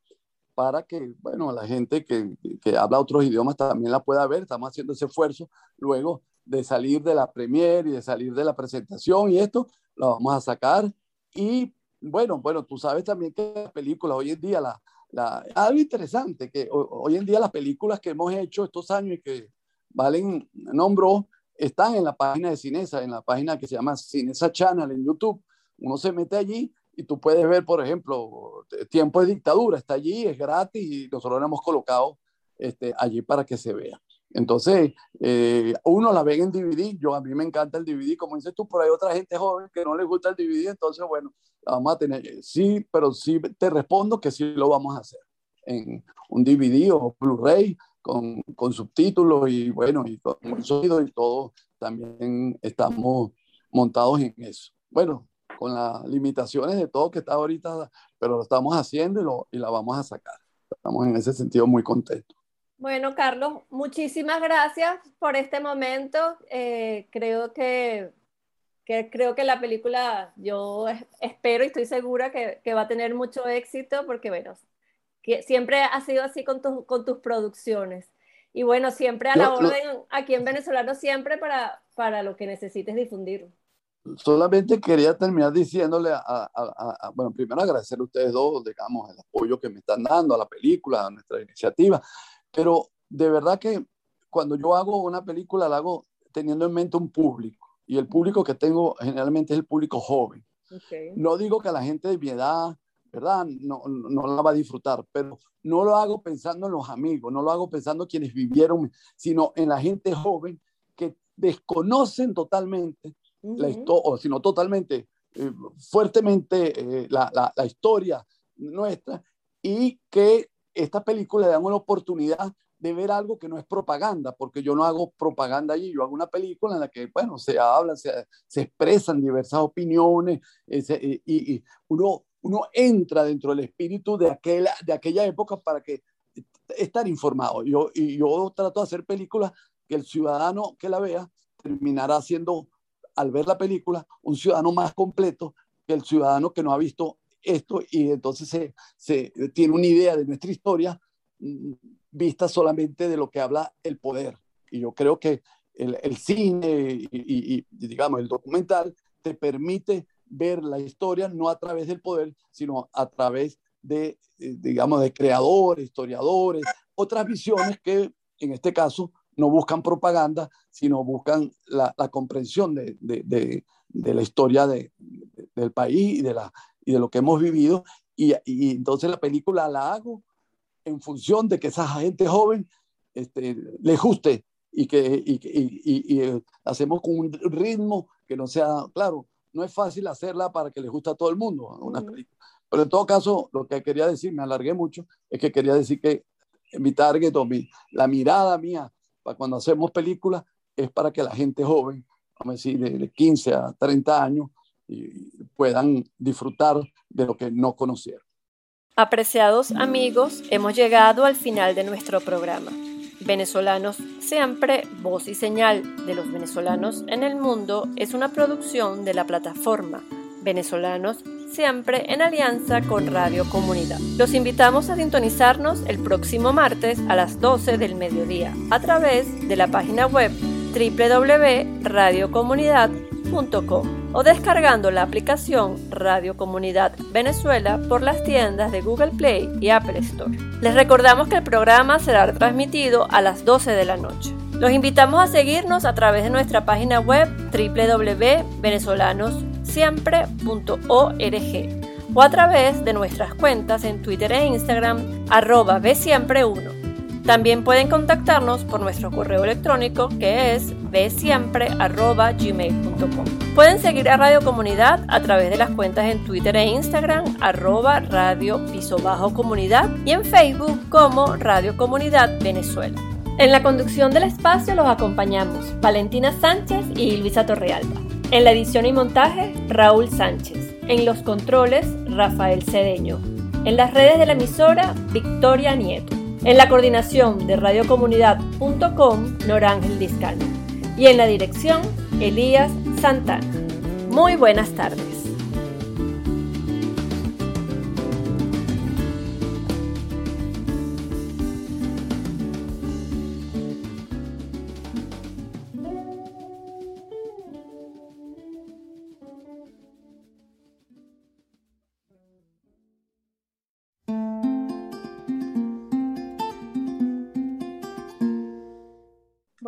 S3: para que, bueno, la gente que, que, habla otros idiomas también la pueda ver. Estamos haciendo ese esfuerzo luego de salir de la premier y de salir de la presentación y esto lo vamos a sacar. Y bueno, bueno, tú sabes también que las películas hoy en día, la, la, algo interesante, que hoy en día las películas que hemos hecho estos años y que Valen nombró, están en la página de Cinesa, en la página que se llama Cinesa Channel en YouTube. Uno se mete allí y tú puedes ver, por ejemplo, Tiempo de Dictadura, está allí, es gratis y nosotros lo hemos colocado este, allí para que se vea. Entonces, eh, uno la ve en DVD, yo a mí me encanta el DVD, como dices tú, pero hay otra gente joven que no le gusta el DVD, entonces, bueno, vamos a tener, sí, pero sí te respondo que sí lo vamos a hacer en un DVD o Blu-ray con, con, subtítulos y bueno, y con sonido y todo, también estamos montados en eso. Bueno, con las limitaciones de todo que está ahorita, pero lo estamos haciendo y, lo, y la vamos a sacar. Estamos en ese sentido muy contentos.
S2: Bueno, Carlos, muchísimas gracias por este momento. Eh, creo que, que, creo que la película, yo espero y estoy segura que, que, va a tener mucho éxito porque, bueno, que siempre ha sido así con, tu, con tus producciones. Y bueno, siempre a la orden, aquí en Venezolano, siempre para, para lo que necesites difundir
S3: solamente quería terminar diciéndole a, bueno, primero agradecer a ustedes dos, digamos, el apoyo que me están dando a la película, a nuestra iniciativa, pero de verdad que cuando yo hago una película la hago teniendo en mente un público, y el público que tengo generalmente es el público joven. No digo que la gente de mi edad, ¿verdad? No, no la va a disfrutar, pero no lo hago pensando en los amigos, no lo hago pensando en quienes vivieron, sino en la gente joven que desconocen totalmente la historia, o sino totalmente, eh, fuertemente eh, la, la, la, historia nuestra y que esta película le dan una oportunidad de ver algo que no es propaganda, porque yo no hago propaganda allí, yo hago una película en la que, bueno, se hablan, se, se expresan diversas opiniones y, y, uno, uno entra dentro del espíritu de aquella, de aquella época para que estar informado. Yo, y yo trato de hacer películas que el ciudadano que la vea terminará siendo al ver la película, un ciudadano más completo que el ciudadano que no ha visto esto y entonces se, se tiene una idea de nuestra historia mm, vista solamente de lo que habla el poder. Y yo creo que el, cine y, y, digamos, el documental te permite ver la historia no a través del poder, sino a través de, eh, digamos, de creadores, historiadores, otras visiones que en este caso no buscan propaganda, sino buscan la, comprensión de, la historia del país y de, la, y de lo que hemos vivido. Y, entonces la película la hago en función de que esa gente joven este, le guste y que y, eh, hacemos con un ritmo que no sea, claro, no es fácil hacerla para que le guste a todo el mundo, una Pero en todo caso, lo que quería decir, me alargué mucho, es que quería decir que mi target o mi, la mirada mía cuando hacemos películas es para que la gente joven, vamos a decir, de 15 a 30 años, puedan disfrutar de lo que no conocieron.
S2: Apreciados amigos, hemos llegado al final de nuestro programa. Venezolanos siempre, voz y señal de los venezolanos en el mundo es una producción de la plataforma Venezolanos siempre en alianza con Radio Comunidad. Los invitamos a sintonizarnos el próximo martes a las 12 del mediodía a través de la página web www.radiocomunidad.com o descargando la aplicación Radio Comunidad Venezuela por las tiendas de Google Play y Apple Store. Les recordamos que el programa será transmitido a las 12 de la noche. Los invitamos a seguirnos a través de nuestra página web www.venezolanossiempre.org o a través de nuestras cuentas en Twitter e Instagram arroba bsiempre1. También pueden contactarnos por nuestro correo electrónico que es bsiempre.gmail.com. Pueden seguir a Radio Comunidad a través de las cuentas en Twitter e Instagram arroba radio piso bajo comunidad y en Facebook como Radio Comunidad Venezuela. En la conducción del espacio los acompañamos Valentina Sánchez y Luisa Torrealba. En la edición y montaje, Raúl Sánchez. En los controles, Rafael Cedeño. En las redes de la emisora, Victoria Nieto. En la coordinación de radiocomunidad.com, Norángel Discano. Y en la dirección, Elías Santana. Muy buenas tardes.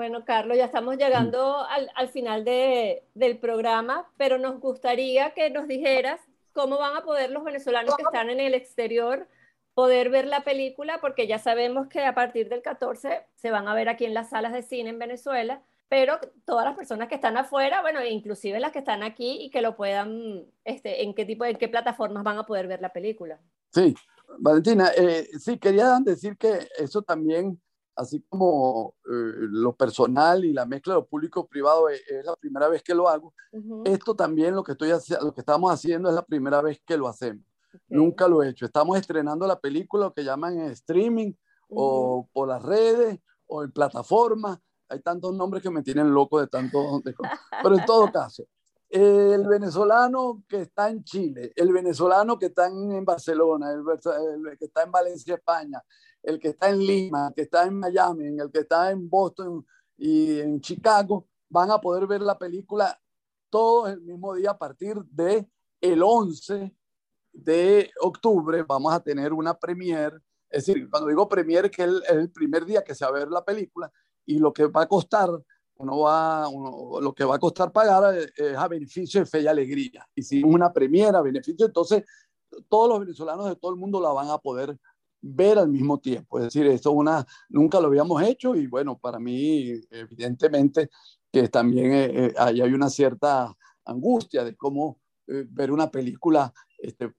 S2: Bueno, Carlos, ya estamos llegando al, final del programa, pero nos gustaría que nos dijeras cómo van a poder los venezolanos que están en el exterior poder ver la película, porque ya sabemos que a partir del 14 se van a ver aquí en las salas de cine en Venezuela, pero todas las personas que están afuera, bueno, inclusive las que están aquí y que lo puedan, este, ¿en qué tipo, en qué plataformas van a poder ver la película?
S3: Sí, Valentina, eh, sí, quería decir que eso también así como eh, lo personal y la mezcla de lo público-privado es, la primera vez que lo hago, esto también lo que, estoy, lo que estamos haciendo es la primera vez que lo hacemos. Nunca lo he hecho. Estamos estrenando la película, lo que llaman en streaming, o por las redes, o en plataformas. Hay tantos nombres que me tienen loco de tanto. Pero en todo caso, el venezolano que está en Chile, el venezolano que está en Barcelona, el que está en Valencia, España, el que está en Lima, el que está en Miami, el que está en Boston y en Chicago, van a poder ver la película todos el mismo día a partir de el 11 de octubre. Vamos a tener una premiere, es decir, cuando digo premiere, que es el, primer día que se va a ver la película y lo que va a costar, uno va, lo que va a costar pagar es, a beneficio de fe y alegría. Hicimos una premiere a beneficio, entonces todos los venezolanos de todo el mundo la van a poder ver al mismo tiempo. Es decir, esto una, nunca lo habíamos hecho y bueno, para mí, evidentemente, que también eh, eh, hay una cierta angustia de cómo eh, ver una película este,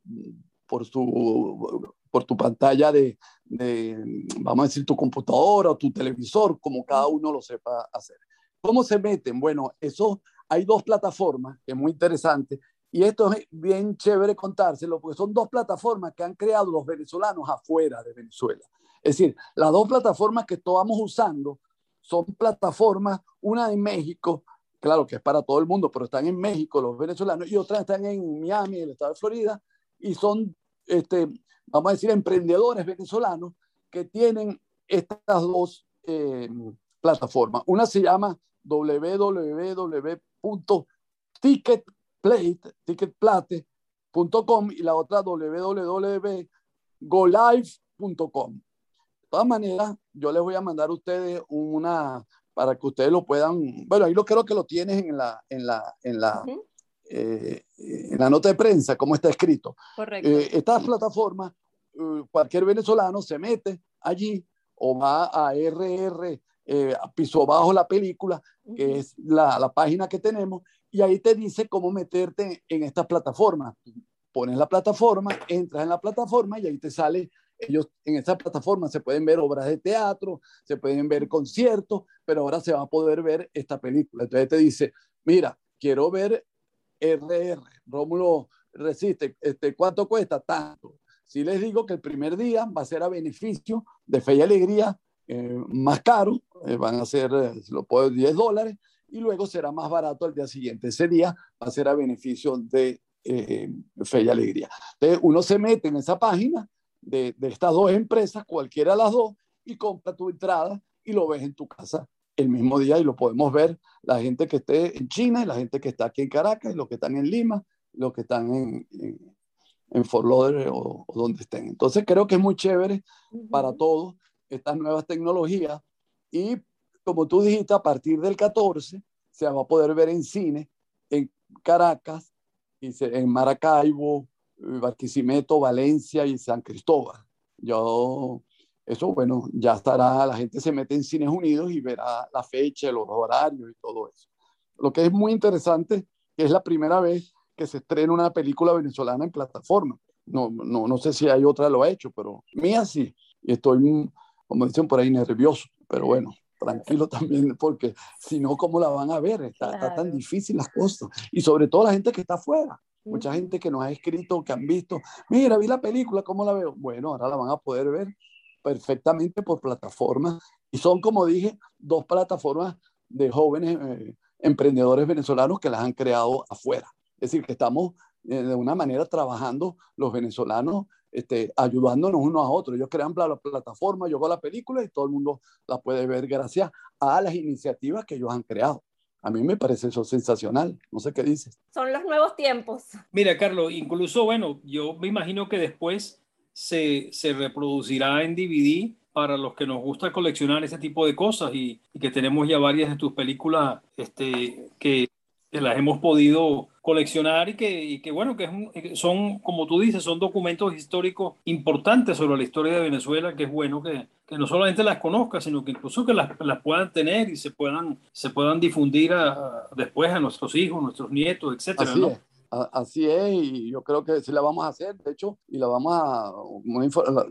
S3: por, su, por tu pantalla de, de, vamos a decir, tu computadora o tu televisor, como cada uno lo sepa hacer. ¿Cómo se meten? Bueno, eso hay dos plataformas, que es muy interesante, y esto es bien chévere contárselo porque son dos plataformas que han creado los venezolanos afuera de Venezuela. Es decir, las dos plataformas que estamos usando son plataformas, una en México, claro que es para todo el mundo, pero están en México los venezolanos y otras están en Miami, el estado de Florida, y son, este, vamos a decir, emprendedores venezolanos que tienen estas dos eh, plataformas. Una se llama www.ticket plate, ticketplate.com y la otra www.golive.com. De todas maneras, yo les voy a mandar a ustedes una para que ustedes lo puedan, bueno, ahí lo creo que lo tienes en la, en la, en la, eh, en la nota de prensa, como está escrito.
S2: Correcto.
S3: Eh, estas plataformas, eh, cualquier venezolano se mete allí o va a RR, piso bajo la película, que es la, la, página que tenemos, y ahí te dice cómo meterte en estas plataformas. Pones la plataforma, entras en la plataforma y ahí te sale, ellos en esta plataforma se pueden ver obras de teatro, se pueden ver conciertos, pero ahora se va a poder ver esta película. Entonces te dice, mira, quiero ver RR, Rómulo Resiste, este, ¿cuánto cuesta? Tanto. Si les digo que el primer día va a ser a beneficio de Fe y Alegría, eh, más caro, eh, van a ser, eh, lo puedo 10 dólares, y luego será más barato el día siguiente. Ese día va a ser a beneficio de eh, fe y alegría. Entonces uno se mete en esa página de, de estas dos empresas, cualquiera de las dos, y compra tu entrada y lo ves en tu casa el mismo día y lo podemos ver la gente que esté en China y la gente que está aquí en Caracas y los que están en Lima, los que están en, en, en Fort Lauderdale o, donde estén. Entonces creo que es muy chévere para todos estas nuevas tecnologías y como tú dijiste, a partir del 14 se va a poder ver en cine en Caracas, en Maracaibo, Barquisimeto, Valencia y San Cristóbal. Yo eso, bueno, ya estará, la gente se mete en Cines Unidos y verá la fecha, los horarios y todo eso. Lo que es muy interesante, que es la primera vez que se estrena una película venezolana en plataforma. No, no, no sé si hay otra lo ha hecho, pero mía sí. Y estoy, como dicen por ahí, nervioso. Pero bueno, tranquilo también, porque si no, ¿cómo la van a ver? Está, está, tan difícil las cosas. Y sobre todo la gente que está afuera. Mucha gente que nos ha escrito, que han visto, mira, vi la película, ¿cómo la veo? Bueno, ahora la van a poder ver perfectamente por plataformas y son, como dije, dos plataformas de jóvenes eh, emprendedores venezolanos que las han creado afuera. Es decir, que estamos eh, de una manera trabajando los venezolanos, este, ayudándonos unos a otros. Ellos crean la plataforma, yo hago la película y todo el mundo la puede ver gracias a las iniciativas que ellos han creado. A mí me parece eso sensacional. No sé qué dices.
S2: Son los nuevos tiempos.
S1: Mira, Carlos, incluso, bueno, yo me imagino que después se, se reproducirá en DVD para los que nos gusta coleccionar ese tipo de cosas y, y que tenemos ya varias de tus películas este, que, que, las hemos podido coleccionar y que, y que bueno, que son, como tú dices, son documentos históricos importantes sobre la historia de Venezuela, que es bueno que, que no solamente las conozca, sino que incluso que las, las puedan tener y se puedan, se puedan difundir a, a, después a nuestros hijos, nuestros nietos, etcétera, ¿no?
S3: Así es, y yo creo que sí la vamos a hacer, de hecho, y la vamos a,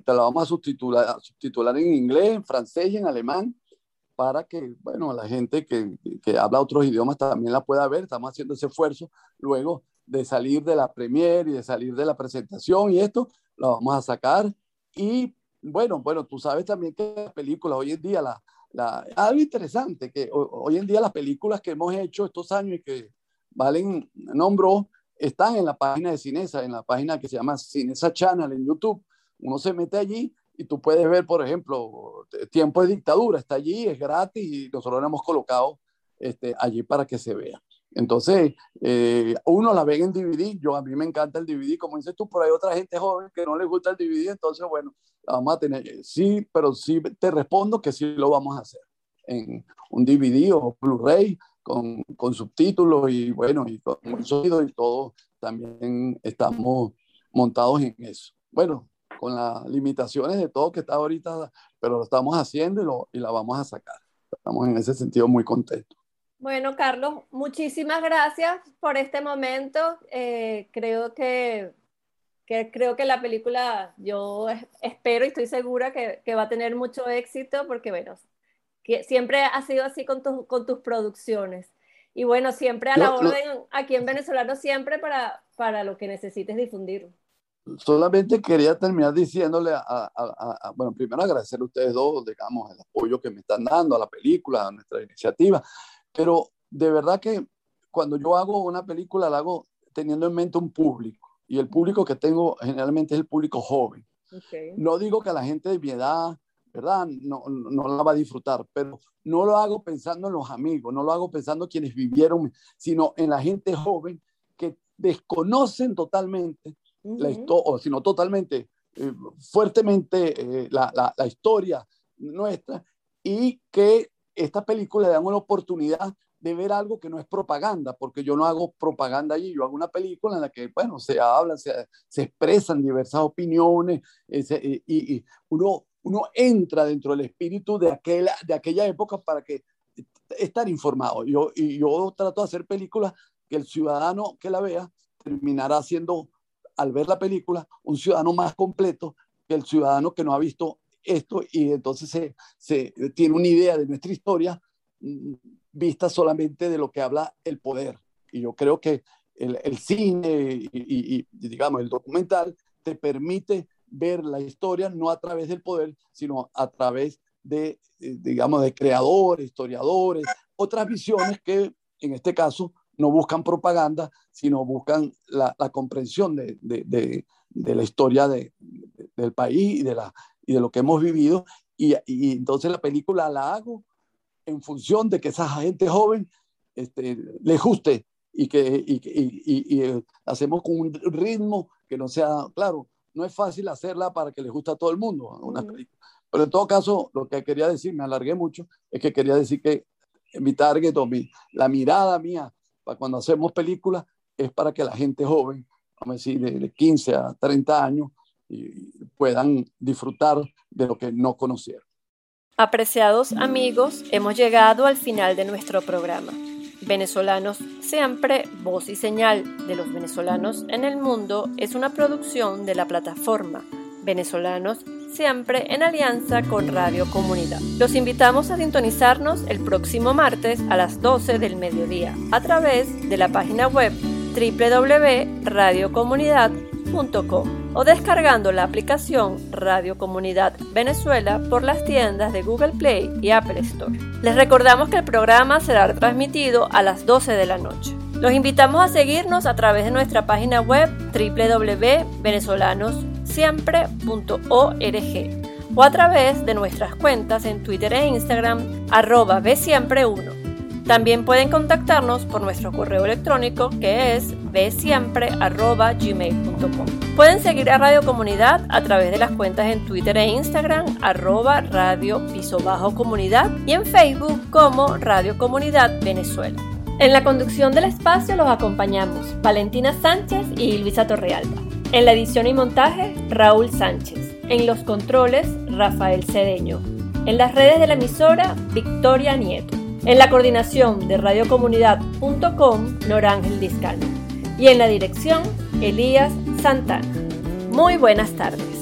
S3: te la vamos a subtitular, subtitular en inglés, en francés y en alemán, para que, bueno, la gente que, que, habla otros idiomas también la pueda ver. Estamos haciendo ese esfuerzo luego de salir de la premier y de salir de la presentación y esto, lo vamos a sacar. Y bueno, bueno, tú sabes también que las películas hoy en día, la, la, algo interesante, que hoy en día las películas que hemos hecho estos años y que Valen nombró, están en la página de Cinesa, en la página que se llama Cinesa Channel en YouTube. Uno se mete allí y tú puedes ver, por ejemplo, Tiempo de Dictadura, está allí, es gratis y nosotros lo hemos colocado este, allí para que se vea. Entonces, eh, uno la ve en DVD, yo a mí me encanta el DVD, como dices tú, pero hay otra gente joven que no le gusta el DVD, entonces, bueno, la vamos a tener, sí, pero sí te respondo que sí lo vamos a hacer en un DVD o Blu-ray con, con, subtítulos y bueno, y con sonido y todo, también estamos montados en eso. Bueno, con las limitaciones de todo que está ahorita, pero lo estamos haciendo y, lo, y la vamos a sacar. Estamos en ese sentido muy contentos.
S2: Bueno, Carlos, muchísimas gracias por este momento. Eh, creo que, que, creo que la película, yo espero y estoy segura que, que va a tener mucho éxito porque, bueno, que siempre ha sido así con, tu, con tus producciones. Y bueno, siempre a la Yo, orden, lo, aquí en Venezolano, siempre para, para lo que necesites difundir.
S3: Solamente quería terminar diciéndole, a, a, a, bueno, primero agradecer a ustedes dos, digamos, el apoyo que me están dando a la película, a nuestra iniciativa, pero de verdad que cuando yo hago una película la hago teniendo en mente un público, y el público que tengo generalmente es el público joven. Okay. No digo que la gente de mi edad ¿verdad? No, no la va a disfrutar, pero no lo hago pensando en los amigos, no lo hago pensando en quienes vivieron, sino en la gente joven que desconocen totalmente uh -huh. la sino totalmente, eh, fuertemente eh, la, la, la, historia nuestra y que esta película le dan una oportunidad de ver algo que no es propaganda, porque yo no hago propaganda allí, yo hago una película en la que, bueno, se hablan, se, se expresan diversas opiniones eh, y, y, uno uno entra dentro del espíritu de aquella, de aquella época para que estar informado. Yo, y yo trato de hacer películas que el ciudadano que la vea terminará siendo, al ver la película, un ciudadano más completo que el ciudadano que no ha visto esto y entonces se, tiene una idea de nuestra historia mm, vista solamente de lo que habla el poder. Y yo creo que el, cine y, y, y, digamos, el documental te permite ver la historia no a través del poder, sino a través de, eh, digamos, de creadores, historiadores, otras visiones que en este caso no buscan propaganda, sino buscan la, comprensión de, la historia del país y de, la, y de lo que hemos vivido. Y, entonces la película la hago en función de que esa gente joven este, le guste y que y, eh, hacemos con un ritmo que no sea, claro, no es fácil hacerla para que le guste a todo el mundo una película. Pero en todo caso, lo que quería decir, me alargué mucho, es que quería decir que mi target o la mirada mía para cuando hacemos películas es para que la gente joven, vamos a decir, de, 15 a 30 años, puedan disfrutar de lo que no conocieron.
S2: Apreciados amigos, hemos llegado al final de nuestro programa. Venezolanos Siempre, Voz y Señal de los venezolanos en el mundo es una producción de la plataforma Venezolanos Siempre en alianza con Radio Comunidad. Los invitamos a sintonizarnos el próximo martes a las 12 del mediodía a través de la página web www.radiocomunidad.com o descargando la aplicación Radio Comunidad Venezuela por las tiendas de Google Play y Apple Store. Les recordamos que el programa será transmitido a las 12 de la noche. Los invitamos a seguirnos a través de nuestra página web www.venezolanossiempre.org o a través de nuestras cuentas en Twitter e Instagram arroba bsiempre1. También pueden contactarnos por nuestro correo electrónico que es bsiempre.gmail.com. Pueden seguir a Radio Comunidad a través de las cuentas en Twitter e Instagram arroba radio piso bajo comunidad y en Facebook como Radio Comunidad Venezuela. En la conducción del espacio los acompañamos Valentina Sánchez y Luisa Torrealba. En la edición y montaje, Raúl Sánchez. En los controles, Rafael Cedeño. En las redes de la emisora, Victoria Nieto. En la coordinación de radiocomunidad.com, Norángel Discano. Y en la dirección, Elías Santana. Muy buenas tardes.